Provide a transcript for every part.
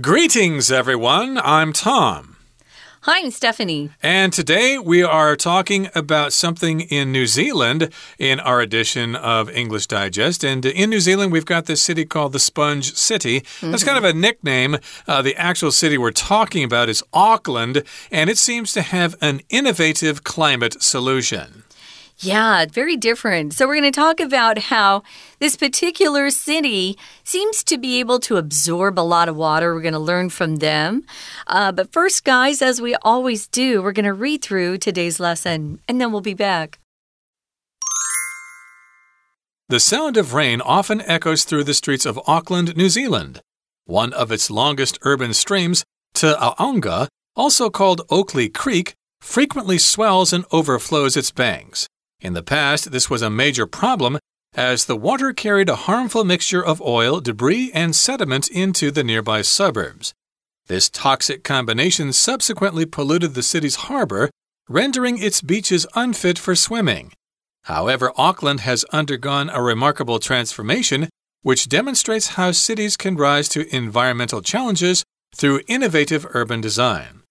Greetings, everyone. I'm Tom. Hi, I'm Stephanie. And today we are talking about something in New Zealand in our edition of English Digest. And in New Zealand, we've got this city called the Sponge City. Mm -hmm. That's kind of a nickname. Uh, the actual city we're talking about is Auckland, and it seems to have an innovative climate solution. Yeah, very different. So, we're going to talk about how this particular city seems to be able to absorb a lot of water. We're going to learn from them. Uh, but first, guys, as we always do, we're going to read through today's lesson and then we'll be back. The sound of rain often echoes through the streets of Auckland, New Zealand. One of its longest urban streams, Te Auaunga, also called Oakley Creek, frequently swells and overflows its banks. In the past, this was a major problem as the water carried a harmful mixture of oil, debris, and sediment into the nearby suburbs. This toxic combination subsequently polluted the city's harbor, rendering its beaches unfit for swimming. However, Auckland has undergone a remarkable transformation, which demonstrates how cities can rise to environmental challenges through innovative urban design.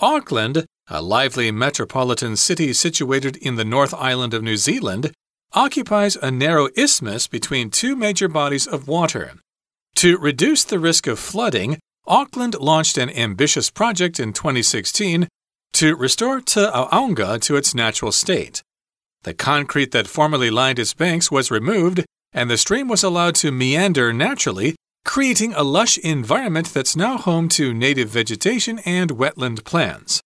Auckland a lively metropolitan city situated in the North Island of New Zealand, occupies a narrow isthmus between two major bodies of water. To reduce the risk of flooding, Auckland launched an ambitious project in 2016 to restore Te Auaunga to its natural state. The concrete that formerly lined its banks was removed, and the stream was allowed to meander naturally, creating a lush environment that's now home to native vegetation and wetland plants.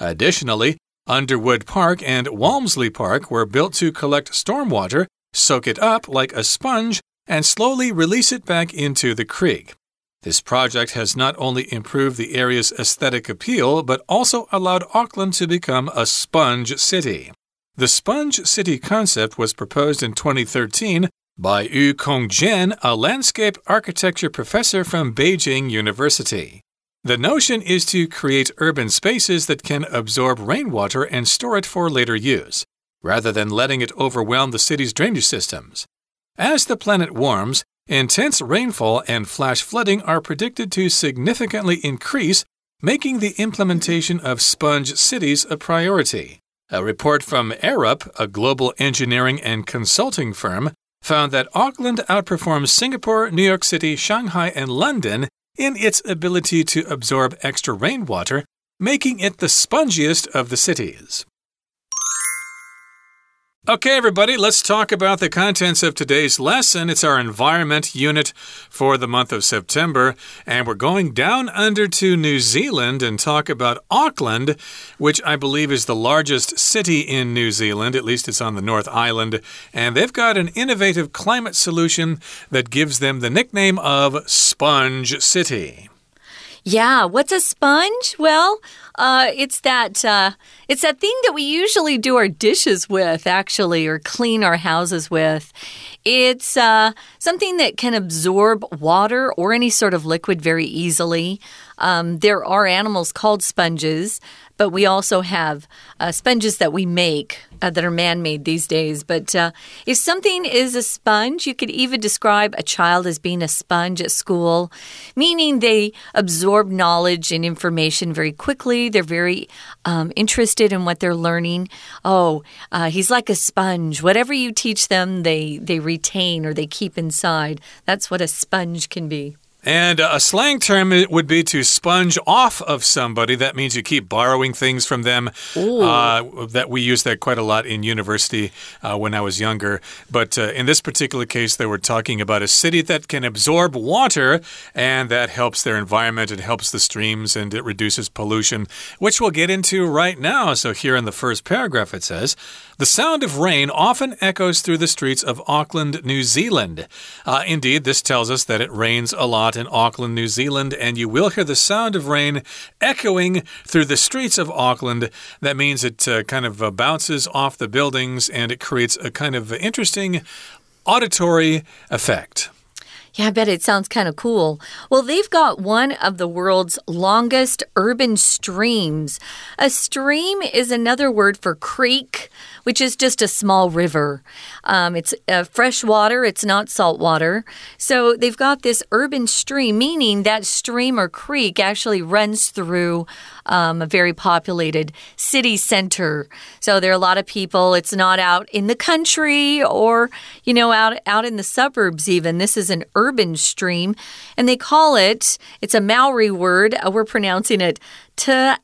Additionally, Underwood Park and Walmsley Park were built to collect stormwater, soak it up like a sponge, and slowly release it back into the creek. This project has not only improved the area's aesthetic appeal, but also allowed Auckland to become a sponge city. The sponge city concept was proposed in 2013 by Yu Kongjian, a landscape architecture professor from Beijing University. The notion is to create urban spaces that can absorb rainwater and store it for later use, rather than letting it overwhelm the city's drainage systems. As the planet warms, intense rainfall and flash flooding are predicted to significantly increase, making the implementation of sponge cities a priority. A report from Arup, a global engineering and consulting firm, found that Auckland outperforms Singapore, New York City, Shanghai, and London in its ability to absorb extra rainwater, making it the spongiest of the cities. Okay, everybody, let's talk about the contents of today's lesson. It's our environment unit for the month of September, and we're going down under to New Zealand and talk about Auckland, which I believe is the largest city in New Zealand. At least it's on the North Island, and they've got an innovative climate solution that gives them the nickname of Sponge City. Yeah, what's a sponge? Well, uh, it's that uh, it's that thing that we usually do our dishes with, actually, or clean our houses with. It's uh, something that can absorb water or any sort of liquid very easily. Um, there are animals called sponges, but we also have uh, sponges that we make uh, that are man made these days. But uh, if something is a sponge, you could even describe a child as being a sponge at school, meaning they absorb knowledge and information very quickly. They're very um, interested in what they're learning. Oh, uh, he's like a sponge. Whatever you teach them, they, they retain or they keep inside. That's what a sponge can be. And a slang term would be to sponge off of somebody. That means you keep borrowing things from them. Uh, that we use that quite a lot in university uh, when I was younger. But uh, in this particular case, they were talking about a city that can absorb water, and that helps their environment. It helps the streams and it reduces pollution, which we'll get into right now. So here in the first paragraph, it says. The sound of rain often echoes through the streets of Auckland, New Zealand. Uh, indeed, this tells us that it rains a lot in Auckland, New Zealand, and you will hear the sound of rain echoing through the streets of Auckland. That means it uh, kind of uh, bounces off the buildings and it creates a kind of interesting auditory effect. Yeah, I bet it sounds kind of cool. Well, they've got one of the world's longest urban streams. A stream is another word for creek which is just a small river. Um, it's uh, fresh water, it's not salt water. So they've got this urban stream, meaning that stream or creek actually runs through um, a very populated city center. So there are a lot of people. It's not out in the country or, you know, out, out in the suburbs, even. This is an urban stream. And they call it, it's a Maori word. Uh, we're pronouncing it Te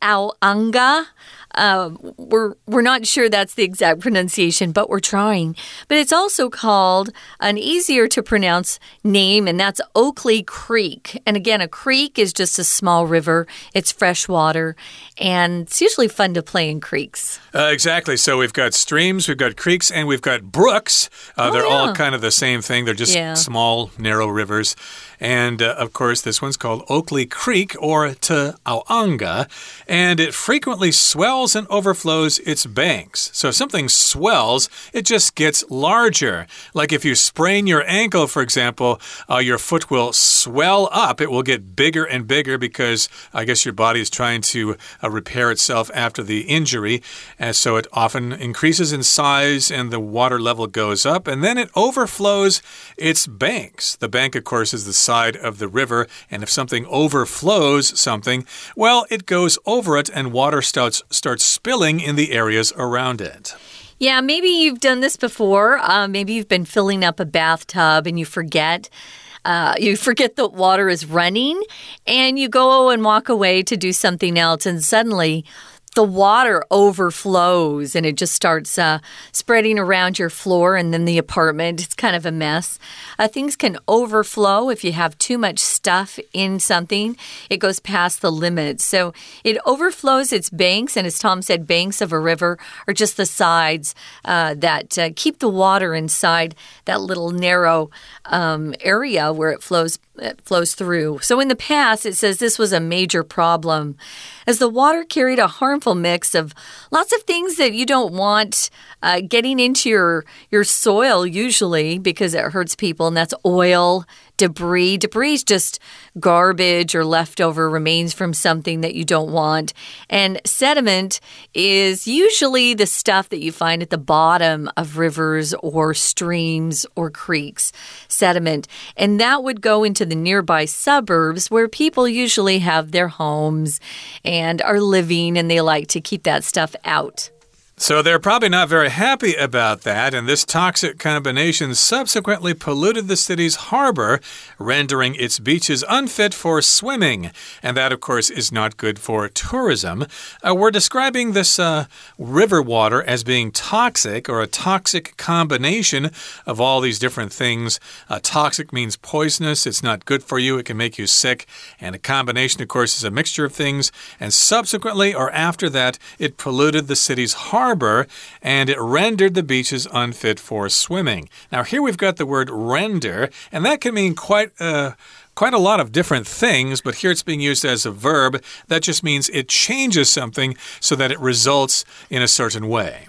uh, we're we're not sure that's the exact pronunciation, but we're trying. But it's also called an easier to pronounce name, and that's Oakley Creek. And again, a creek is just a small river. It's fresh water, and it's usually fun to play in creeks. Uh, exactly. So we've got streams, we've got creeks, and we've got brooks. Uh, oh, they're yeah. all kind of the same thing. They're just Yeah. small, narrow rivers. And uh, of course, this one's called Oakley Creek or Te Auaunga, and it frequently swells and overflows its banks. So if something swells, it just gets larger. Like if you sprain your ankle, for example, uh, your foot will swell up. It will get bigger and bigger because I guess your body is trying to uh, repair itself after the injury. And so it often increases in size and the water level goes up, and then it overflows its banks. The bank, of course, is the side of the river, and if something overflows something, well, it goes over it and water starts, starts spilling in the areas around it. Yeah, maybe you've done this before. Uh, maybe you've been filling up a bathtub and you forget. Uh, you forget that water is running and you go and walk away to do something else, and suddenly the water overflows and it just starts uh, spreading around your floor and then the apartment. It's kind of a mess. Uh, things can overflow if you have too much stuff in something, it goes past the limit. So it overflows its banks, and as Tom said, banks of a river are just the sides uh, that uh, keep the water inside that little narrow um, area where it flows it flows through. So in the past, it says this was a major problem as the water carried a harmful mix of lots of things that you don't want uh, getting into your your soil usually because it hurts people, and that's oil. Debris. Debris is just garbage or leftover remains from something that you don't want. And sediment is usually the stuff that you find at the bottom of rivers or streams or creeks. Sediment. And that would go into the nearby suburbs where people usually have their homes and are living and they like to keep that stuff out. So they're probably not very happy about that, and this toxic combination subsequently polluted the city's harbor, rendering its beaches unfit for swimming. And that, of course, is not good for tourism. Uh, we're describing this uh, river water as being toxic or a toxic combination of all these different things. Uh, toxic means poisonous, it's not good for you, it can make you sick. And a combination, of course, is a mixture of things. And subsequently or after that, it polluted the city's harbor harbor and it rendered the beaches unfit for swimming. Now, here we've got the word render, and that can mean quite a quite a lot of different things, but here it's being used as a verb. That just means it changes something so that it results in a certain way.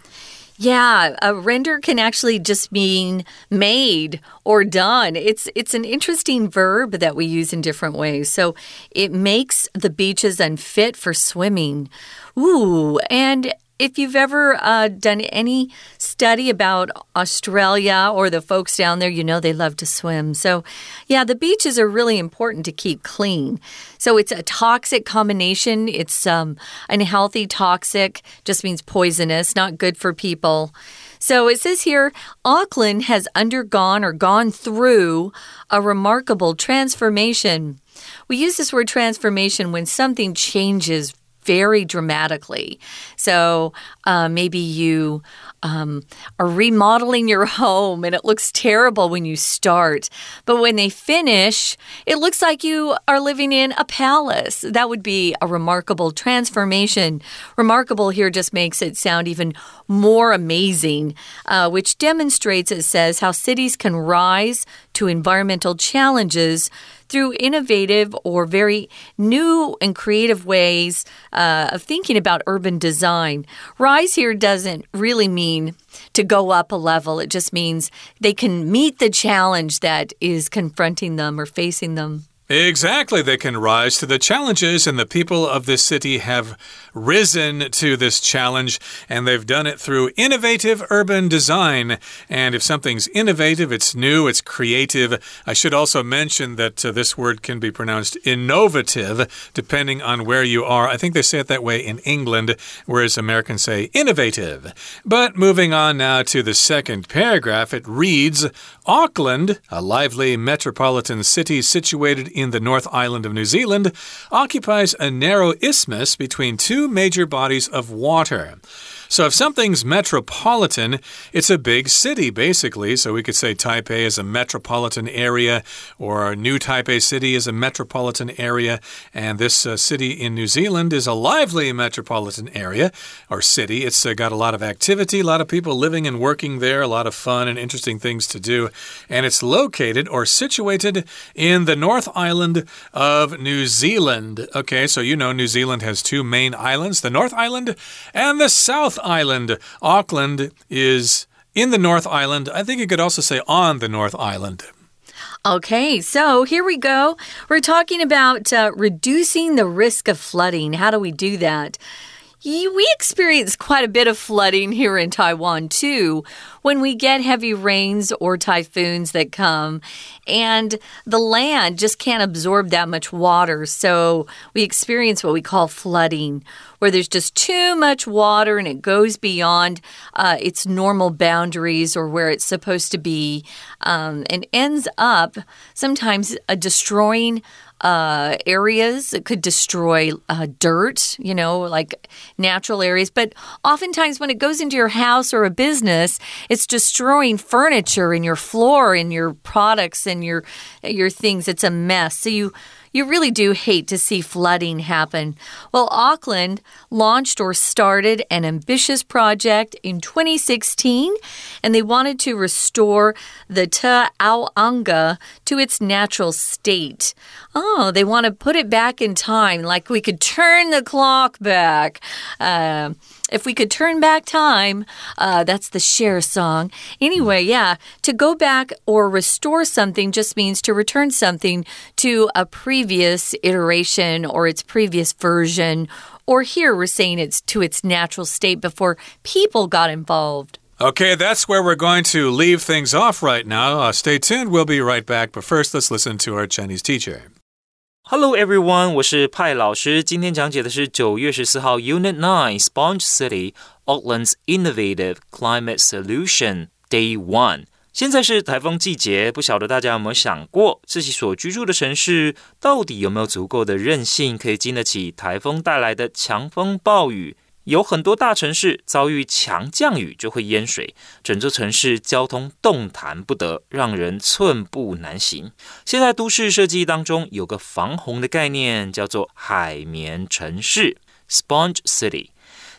Yeah, a render can actually just mean made or done. It's it's an interesting verb that we use in different ways. So it makes the beaches unfit for swimming. Ooh, and if you've ever uh, done any study about Australia or the folks down there, you know they love to swim. So, yeah, the beaches are really important to keep clean. So, it's a toxic combination. It's um, unhealthy, toxic, just means poisonous, not good for people. So it says here Auckland has undergone or gone through a remarkable transformation. We use this word transformation when something changes very dramatically. So uh, maybe you um, are remodeling your home and it looks terrible when you start. But when they finish, it looks like you are living in a palace. That would be a remarkable transformation. Remarkable here just makes it sound even more amazing, uh, which demonstrates, it says, how cities can rise to environmental challenges through innovative or very new and creative ways uh, of thinking about urban design. Rise here doesn't really mean to go up a level, it just means they can meet the challenge that is confronting them or facing them. Exactly. They can rise to the challenges, and the people of this city have risen to this challenge, and they've done it through innovative urban design. And if something's innovative, it's new, it's creative. I should also mention that uh, this word can be pronounced innovative, depending on where you are. I think they say it that way in England, whereas Americans say innovative. But moving on now to the second paragraph, it reads Auckland, a lively metropolitan city situated in the North Island of New Zealand, occupies a narrow isthmus between two major bodies of water. So if something's metropolitan, it's a big city, basically. So we could say Taipei is a metropolitan area, or New Taipei City is a metropolitan area, and this uh, city in New Zealand is a lively metropolitan area or city. It's uh, got a lot of activity, a lot of people living and working there, a lot of fun and interesting things to do, and it's located or situated in the North Island of New Zealand. Okay, so you know New Zealand has two main islands, the North Island and the South Island. Auckland is in the North Island. I think you could also say on the North Island. Okay, so here we go. We're talking about uh, reducing the risk of flooding. How do we do that? We experience quite a bit of flooding here in Taiwan, too, when we get heavy rains or typhoons that come, and the land just can't absorb that much water. So we experience what we call flooding, where there's just too much water and it goes beyond uh, its normal boundaries or where it's supposed to be, um, and ends up sometimes uh, destroying uh, areas. It could destroy uh, dirt, you know, like natural areas. But oftentimes, when it goes into your house or a business, it's destroying furniture and your floor and your products and your your things. It's a mess. So you you really do hate to see flooding happen. Well, Auckland launched or started an ambitious project in 2016, and they wanted to restore the Te Auaunga to its natural state. Oh, they want to put it back in time, like we could turn the clock back. Uh, if we could turn back time, uh, that's the Cher song. Anyway, yeah, to go back or restore something just means to return something to a previous iteration or its previous version. Or here we're saying it's to its natural state before people got involved. Okay, that's where we're going to leave things off right now. Uh, stay tuned, we'll be right back. But first, let's listen to our Chinese teacher. Hello everyone，我是派老师。今天讲解的是九月十四号 Unit Nine Sponge City Auckland's Innovative Climate Solution Day One。现在是台风季节，不晓得大家有没有想过，自己所居住的城市到底有没有足够的韧性，可以经得起台风带来的强风暴雨？有很多大城市遭遇强降雨就会淹水，整座城市交通动弹不得，让人寸步难行。现在都市设计当中有个防洪的概念，叫做海绵城市 （Sponge City）。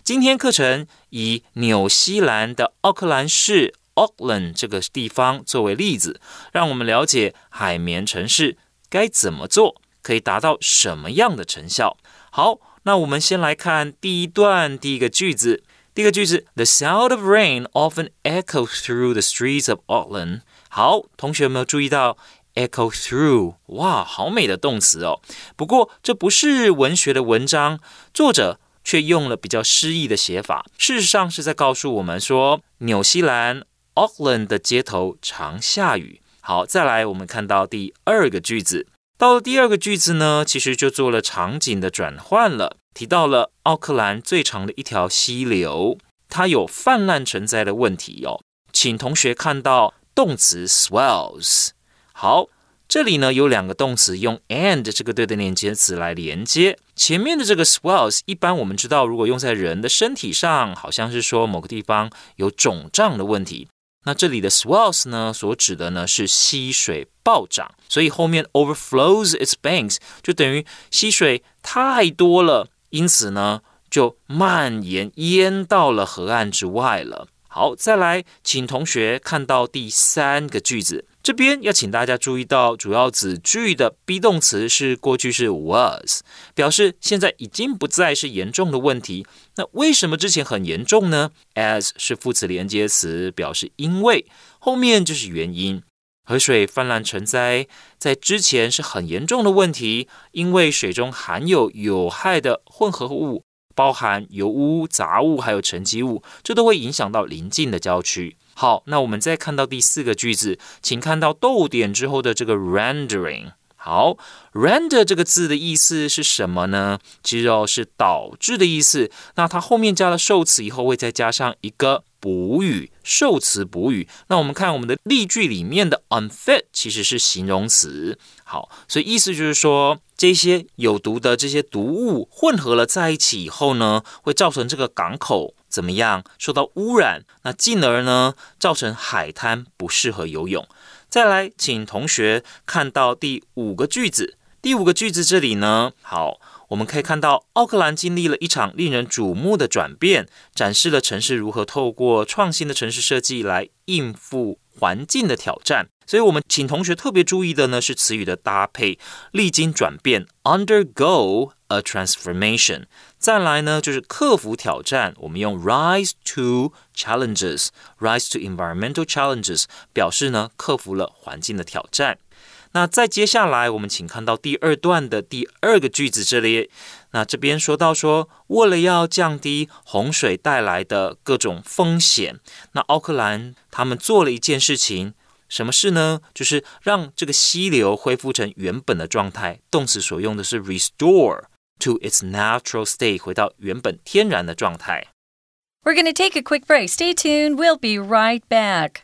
今天课程以纽西兰的奥克兰市 （Auckland） 这个地方作为例子，让我们了解海绵城市该怎么做，可以达到什么样的成效。好。那我们先来看第一段第一个句子。第一个句子，The sound of rain often echoes through the streets of Auckland。好，同学有没有注意到 echo through？哇，好美的动词哦。不过这不是文学的文章，作者却用了比较诗意的写法。事实上是在告诉我们说，纽西兰 Auckland 的街头常下雨。好，再来我们看到第二个句子。到了第二个句子呢，其实就做了场景的转换了，提到了奥克兰最长的一条溪流，它有泛滥成灾的问题哦。请同学看到动词 swells。好，这里呢有两个动词用 and 这个对的连接词来连接。前面的这个 swells，一般我们知道，如果用在人的身体上，好像是说某个地方有肿胀的问题。那这里的 swells 呢，所指的呢是溪水暴涨，所以后面 overflows its banks 就等于溪水太多了，因此呢就蔓延淹到了河岸之外了。好，再来，请同学看到第三个句子，这边要请大家注意到主要子句的 be 动词是过去式 was，表示现在已经不再是严重的问题。那为什么之前很严重呢？as 是副词连接词，表示因为，后面就是原因。河水泛滥成灾，在之前是很严重的问题，因为水中含有有害的混合物，包含油污、杂物还有沉积物，这都会影响到邻近的郊区。好，那我们再看到第四个句子，请看到逗点之后的这个 rendering。好，render 这个字的意思是什么呢？其实哦是导致的意思。那它后面加了受词以后，会再加上一个补语，受词补语。那我们看我们的例句里面的 unfit 其实是形容词。好，所以意思就是说，这些有毒的这些毒物混合了在一起以后呢，会造成这个港口怎么样受到污染？那进而呢，造成海滩不适合游泳。再来，请同学看到第五个句子。第五个句子这里呢，好，我们可以看到奥克兰经历了一场令人瞩目的转变，展示了城市如何透过创新的城市设计来应付环境的挑战。所以，我们请同学特别注意的呢是词语的搭配，历经转变，undergo a transformation。再来呢，就是克服挑战，我们用 rise to challenges，rise to environmental challenges，表示呢克服了环境的挑战。那再接下来，我们请看到第二段的第二个句子这里，那这边说到说，为了要降低洪水带来的各种风险，那奥克兰他们做了一件事情，什么事呢？就是让这个溪流恢复成原本的状态，动词所用的是 restore。to its natural state，回到原本天然的状态。We're going to take a quick break. Stay tuned. We'll be right back.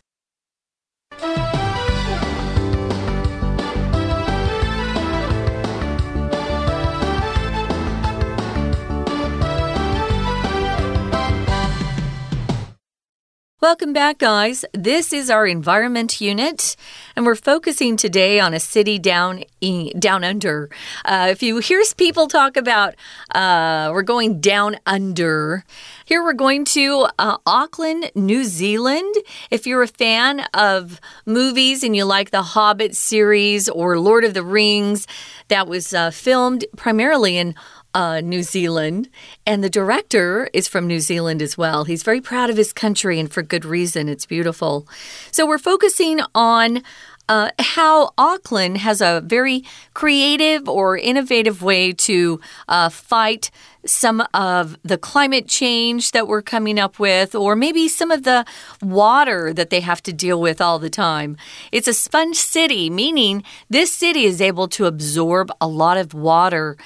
Welcome back, guys. This is our environment unit, and we're focusing today on a city down in, down under. Uh, if you hear people talk about uh, we're going down under, here we're going to uh, Auckland, New Zealand. If you're a fan of movies and you like the Hobbit series or Lord of the Rings, that was uh, filmed primarily in uh, New Zealand, and the director is from New Zealand as well. He's very proud of his country, and for good reason. It's beautiful. So, we're focusing on uh, how Auckland has a very creative or innovative way to uh, fight some of the climate change that we're coming up with, or maybe some of the water that they have to deal with all the time. It's a sponge city, meaning this city is able to absorb a lot of water.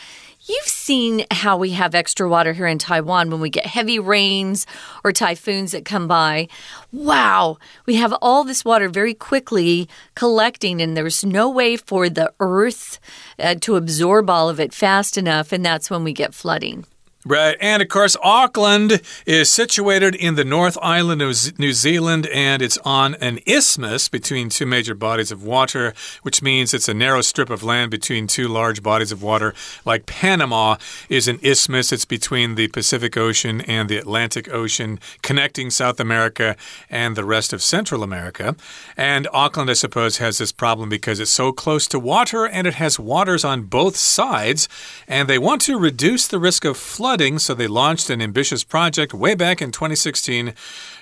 You've seen how we have extra water here in Taiwan when we get heavy rains or typhoons that come by. Wow, we have all this water very quickly collecting, and there's no way for the earth uh, to absorb all of it fast enough, and that's when we get flooding. Right. And of course, Auckland is situated in the North Island of New Zealand and it's on an isthmus between two major bodies of water, which means it's a narrow strip of land between two large bodies of water. Like Panama is an isthmus, it's between the Pacific Ocean and the Atlantic Ocean, connecting South America and the rest of Central America. And Auckland, I suppose, has this problem because it's so close to water and it has waters on both sides. And they want to reduce the risk of flooding flooding, so they launched an ambitious project way back in 2016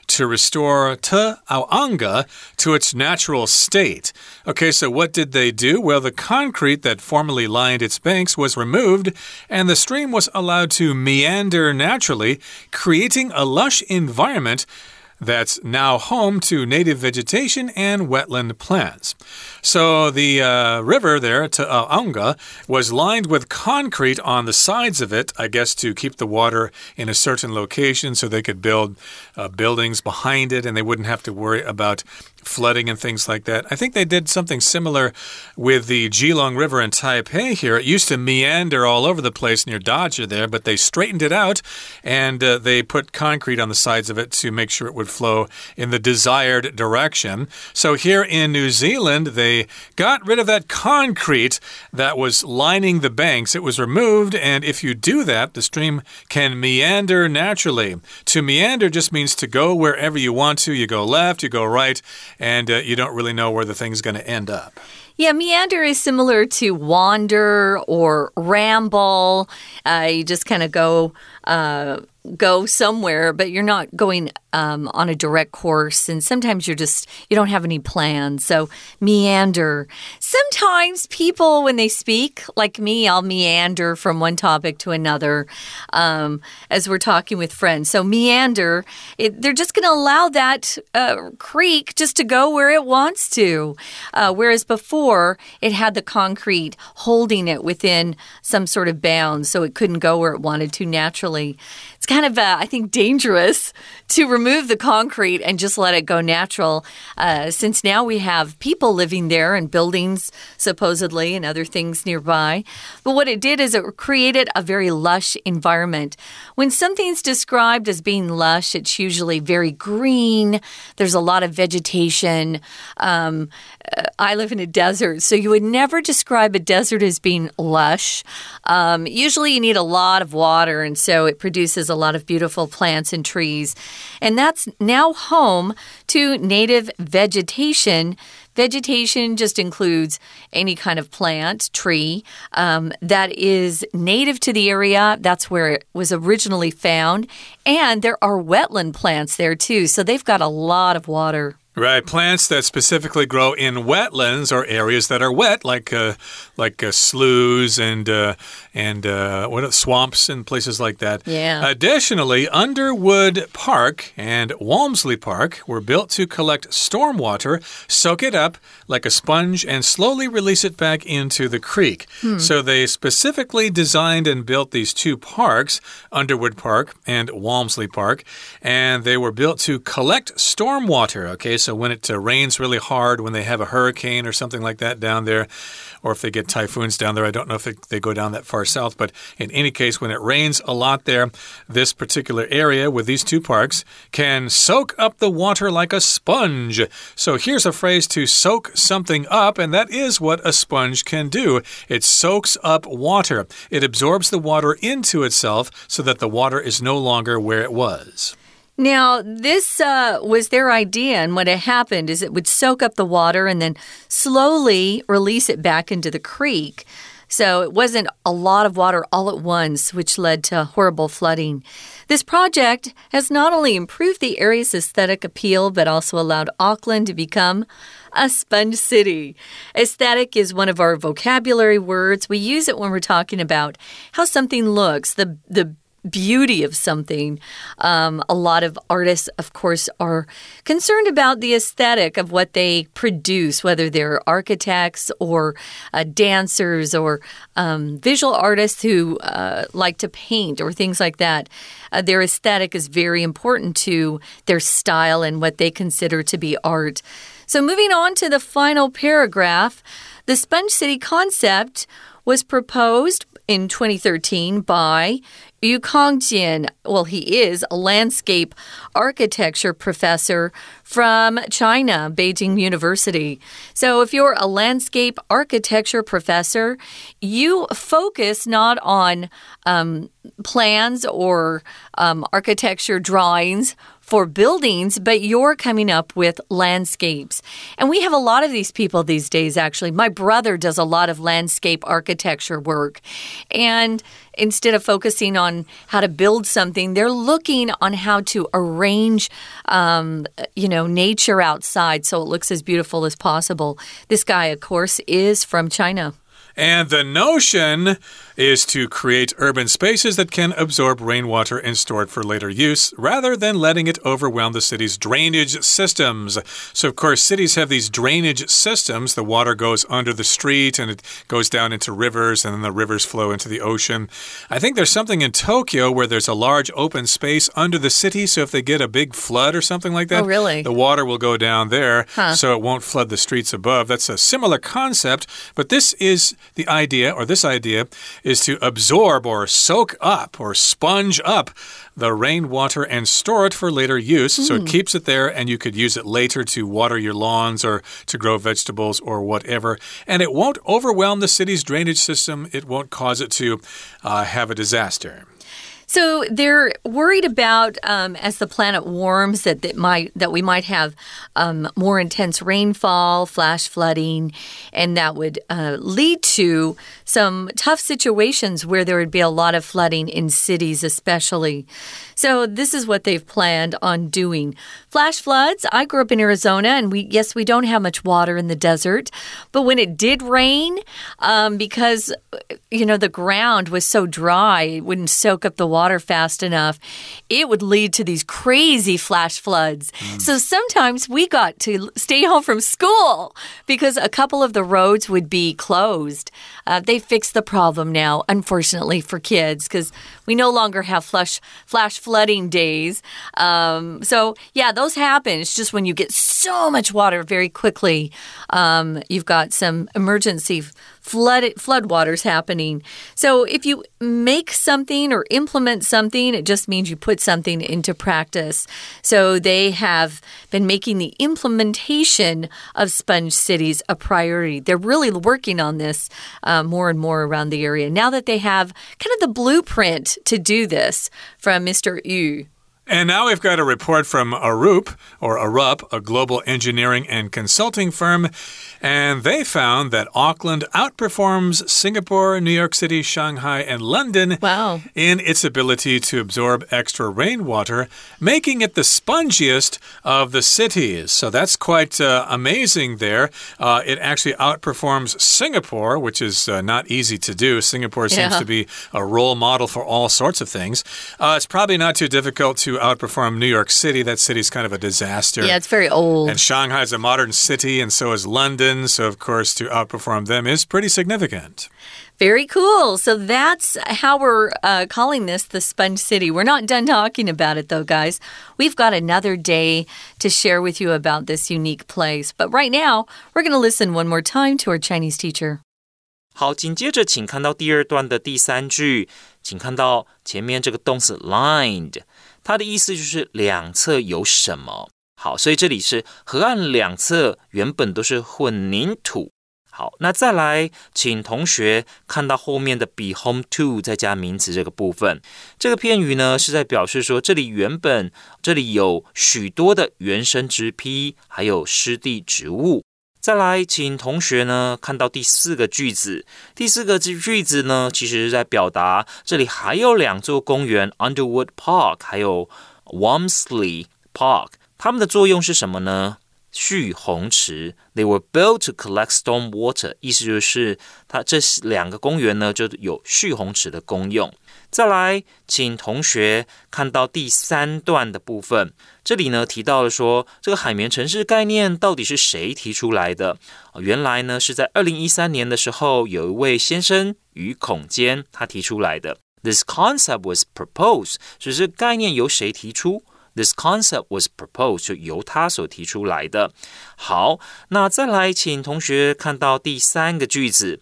to restore Te Auaunga to its natural state. Okay, so what did they do? Well, the concrete that formerly lined its banks was removed, and the stream was allowed to meander naturally, creating a lush environment that's now home to native vegetation and wetland plants. So the uh, river there, uh, was lined with concrete on the sides of it, I guess to keep the water in a certain location so they could build uh, buildings behind it and they wouldn't have to worry about flooding and things like that. I think they did something similar with the Keelung River in Taipei here. It used to meander all over the place near Dazhi there, but they straightened it out and uh, they put concrete on the sides of it to make sure it would flow in the desired direction. So here in New Zealand, they got rid of that concrete that was lining the banks. It was removed, and if you do that, the stream can meander naturally. To meander just means to go wherever you want to. You go left, you go right and uh, you don't really know where the thing's going to end up. Yeah, meander is similar to wander or ramble. Uh, you just kind of go. Uh, go somewhere, but you're not going um, on a direct course. And sometimes you're just, you don't have any plans. So meander. Sometimes people, when they speak, like me, I'll meander from one topic to another um, as we're talking with friends. So meander, it, they're just going to allow that uh, creek just to go where it wants to. Uh, whereas before, it had the concrete holding it within some sort of bounds so it couldn't go where it wanted to naturally it's kind of, uh, I think, dangerous to remove the concrete and just let it go natural, uh, since now we have people living there and buildings, supposedly, and other things nearby. But what it did is it created a very lush environment. When something's described as being lush, it's usually very green, there's a lot of vegetation. Um, I live in a desert, so you would never describe a desert as being lush. Um, usually, you need a lot of water, and so it produces a lot of beautiful plants and trees. And that's now home to native vegetation. Vegetation just includes any kind of plant, tree um, that is native to the area. That's where it was originally found. And there are wetland plants there too. So they've got a lot of water. Right, plants that specifically grow in wetlands or areas that are wet, like uh, like uh, sloughs and uh, and uh, what swamps and places like that. Yeah. Additionally, Underwood Park and Walmsley Park were built to collect stormwater, soak it up like a sponge, and slowly release it back into the creek. Hmm. So they specifically designed and built these two parks, Underwood Park and Walmsley Park, and they were built to collect stormwater. Okay. So when it uh, rains really hard, when they have a hurricane or something like that down there, or if they get typhoons down there, I don't know if they go down that far south, but in any case, when it rains a lot there, this particular area with these two parks can soak up the water like a sponge. So here's a phrase to soak something up, and that is what a sponge can do. It soaks up water, it absorbs the water into itself so that the water is no longer where it was. Now, this uh, was their idea, and what had happened is it would soak up the water and then slowly release it back into the creek. So it wasn't a lot of water all at once, which led to horrible flooding. This project has not only improved the area's aesthetic appeal, but also allowed Auckland to become a sponge city. Aesthetic is one of our vocabulary words. We use it when we're talking about how something looks, the the beauty of something. Um, a lot of artists, of course, are concerned about the aesthetic of what they produce, whether they're architects or uh, dancers or um, visual artists who uh, like to paint or things like that. Uh, their aesthetic is very important to their style and what they consider to be art. So, moving on to the final paragraph, the Sponge City concept was proposed in 2013 by Yu Kongjian. Well, he is a landscape architecture professor from China, Beijing University. So, if you're a landscape architecture professor, you focus not on um, plans or um, architecture drawings for buildings, but you're coming up with landscapes. And we have a lot of these people these days, actually. My brother does a lot of landscape architecture work. And instead of focusing on how to build something, they're looking on how to arrange, um, you know, nature outside so it looks as beautiful as possible. This guy, of course, is from China. And the notion is to create urban spaces that can absorb rainwater and store it for later use, rather than letting it overwhelm the city's drainage systems. So, of course, cities have these drainage systems. The water goes under the street and it goes down into rivers, and then the rivers flow into the ocean. I think there's something in Tokyo where there's a large open space under the city. So, if they get a big flood or something like that, oh, really? the water will go down there huh. so it won't flood the streets above. That's a similar concept, but this is the idea, or this idea is to absorb or soak up or sponge up the rainwater and store it for later use. Mm. So it hmm. keeps it there and you could use it later to water your lawns or to grow vegetables or whatever. And it won't overwhelm the city's drainage system, it won't cause it to uh, have a disaster. So they're worried about um, as the planet warms that that might that we might have um, more intense rainfall, flash flooding, and that would uh, lead to some tough situations where there would be a lot of flooding in cities, especially. So this is what they've planned on doing. Flash floods. I grew up in Arizona, and we yes we don't have much water in the desert, but when it did rain, um, because you know the ground was so dry, it wouldn't soak up the water fast enough, it would lead to these crazy flash floods. Mm. So sometimes we got to stay home from school because a couple of the roads would be closed. Uh, they fixed the problem now, unfortunately, for kids because we no longer have flash, flash flooding days. Um, so, yeah, those happen. It's just when you get so much water very quickly, um, you've got some emergency flood floodwaters happening. So if you make something or implement something, it just means you put something into practice. So they have been making the implementation of sponge cities a priority. They're really working on this uh, more and more around the area now that they have kind of the blueprint to do this from Mr. Yu. And now we've got a report from Arup, or Arup, a global engineering and consulting firm. And they found that Auckland outperforms Singapore, New York City, Shanghai, and London wow. in its ability to absorb extra rainwater, making it the spongiest of the cities. So that's quite uh, amazing there. Uh, it actually outperforms Singapore, which is uh, not easy to do. Singapore seems yeah. to be a role model for all sorts of things. Uh, it's probably not too difficult to outperform New York City. That city's kind of a disaster. Yeah, it's very old. And Shanghai's a modern city, and so is London. So, of course, to outperform them is pretty significant. Very cool. So that's how we're uh, calling this the Sponge City. We're not done talking about it, though, guys. We've got another day to share with you about this unique place. But right now, we're going to listen one more time to our Chinese teacher. 好，紧接着请看到第二段的第三句，请看到前面这个动词 lined，它的意思就是两侧有什么。好，所以这里是河岸两侧原本都是混凝土。好，那再来，请同学看到后面的 be home to 再加名词这个部分。这个片语呢是在表示说，这里原本这里有许多的原生植批，还有湿地植物。再来，请同学呢看到第四个句子。第四个句子呢，其实是在表达这里还有两座公园，Underwood Park，还有 Wamsley Park。它们的作用是什么呢？蓄洪池。They were built to collect storm water，意思就是它这两个公园呢就有蓄洪池的功用。再来，请同学看到第三段的部分，这里呢提到了说这个海绵城市概念到底是谁提出来的？原来呢是在二零一三年的时候，有一位先生于孔坚他提出来的。This concept was proposed，只是概念由谁提出？This concept was proposed 就由他所提出来的。好，那再来，请同学看到第三个句子。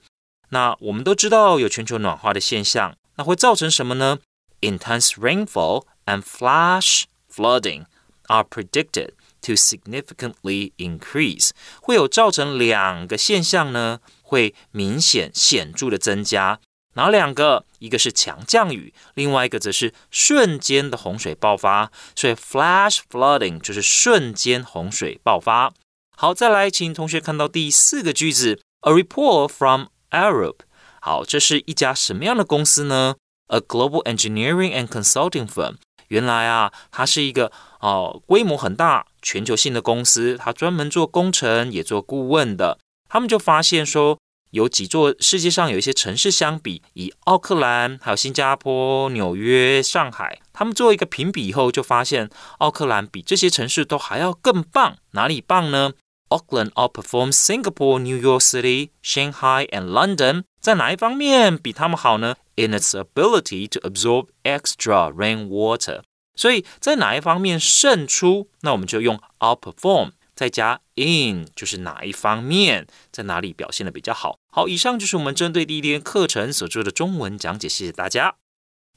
那我们都知道有全球暖化的现象，那会造成什么呢？Intense rainfall and flash flooding are predicted to significantly increase，会有造成两个现象呢，会明显显著的增加。哪两个？一个是强降雨，另外一个则是瞬间的洪水爆发。所以 flash flooding 就是瞬间洪水爆发。好，再来，请同学看到第四个句子：A report from Arup. 好，这是一家什么样的公司呢？A global engineering and consulting firm。原来啊，它是一个哦规模很大、全球性的公司，它专门做工程也做顾问的。他们就发现说。有几座世界上有一些城市相比，以奥克兰、还有新加坡、纽约、上海，他们做一个评比以后，就发现奥克兰比这些城市都还要更棒。哪里棒呢？Auckland outperforms Singapore, New York City, Shanghai, and London。在哪一方面比他们好呢？In its ability to absorb extra rainwater。所以在哪一方面胜出？那我们就用 outperform。再加 in 就是哪一方面在哪里表现的比较好。好，以上就是我们针对第一天课程所做的中文讲解，谢谢大家。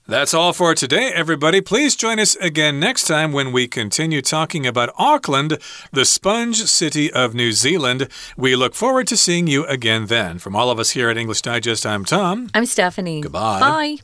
That's all for today, everybody. Please join us again next time when we continue talking about Auckland, the sponge city of New Zealand. We look forward to seeing you again then. From all of us here at English Digest, I'm Tom. I'm Stephanie. Goodbye. Bye.